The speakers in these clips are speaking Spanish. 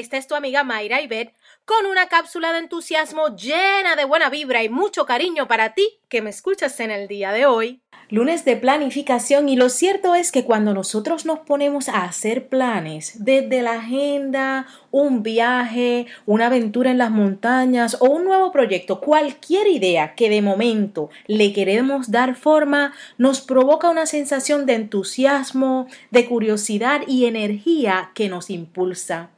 Esta es tu amiga Mayra Ibet con una cápsula de entusiasmo llena de buena vibra y mucho cariño para ti que me escuchas en el día de hoy. Lunes de planificación y lo cierto es que cuando nosotros nos ponemos a hacer planes desde la agenda, un viaje, una aventura en las montañas o un nuevo proyecto, cualquier idea que de momento le queremos dar forma, nos provoca una sensación de entusiasmo, de curiosidad y energía que nos impulsa.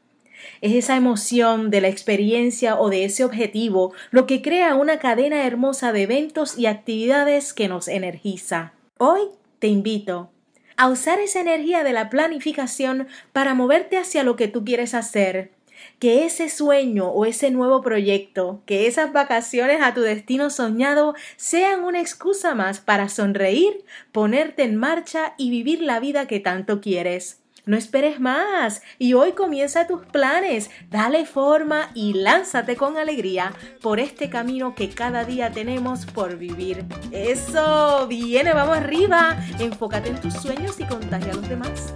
Es esa emoción de la experiencia o de ese objetivo lo que crea una cadena hermosa de eventos y actividades que nos energiza. Hoy te invito a usar esa energía de la planificación para moverte hacia lo que tú quieres hacer. Que ese sueño o ese nuevo proyecto, que esas vacaciones a tu destino soñado sean una excusa más para sonreír, ponerte en marcha y vivir la vida que tanto quieres. No esperes más y hoy comienza tus planes, dale forma y lánzate con alegría por este camino que cada día tenemos por vivir. Eso, viene, vamos arriba, enfócate en tus sueños y contagia a los demás.